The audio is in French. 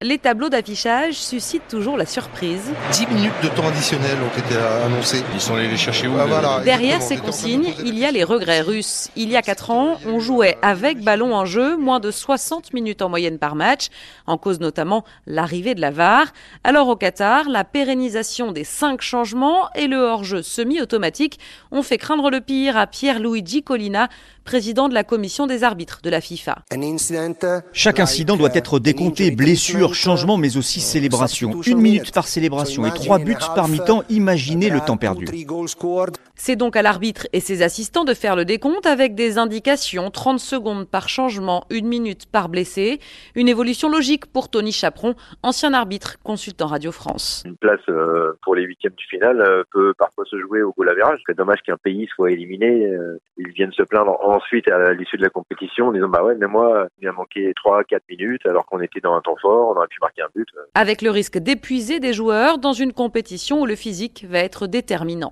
Les tableaux d'affichage suscitent toujours la surprise. 10 minutes de temps additionnel ont été annoncés. Ils sont allés les chercher où Ah, voilà, Derrière ces consignes, il y a les regrets russes. Il y a 4 ans, on jouait avec ballon en jeu, moins de 60 minutes en moyenne par match, en cause notamment l'arrivée de la VAR. Alors au Qatar, la pérennisation des 5 changements et le hors-jeu semi-automatique ont fait craindre le pire à Pierre-Luigi Collina, président de la commission des arbitres de la FIFA. Chaque incident doit être décompté, blessure, changement, mais aussi célébration. Une minute par célébration et trois buts par mi-temps, imaginez le temps perdu. C'est donc à l'arbitre et ses assistants de faire le décompte avec des indications 30 secondes par changement, une minute par blessé. Une évolution logique pour Tony Chaperon, ancien arbitre, consultant Radio France. Une place euh, pour les huitièmes de finale euh, peut parfois se jouer au goal average. C'est dommage qu'un pays soit éliminé. euh, ils viennent se plaindre ensuite à l'issue de la compétition en disant bah ouais mais moi il m'a manqué 3-4 minutes alors qu'on était dans un temps fort, on aurait pu marquer un but. Avec le risque d'épuiser des joueurs dans une compétition où le physique va être déterminant.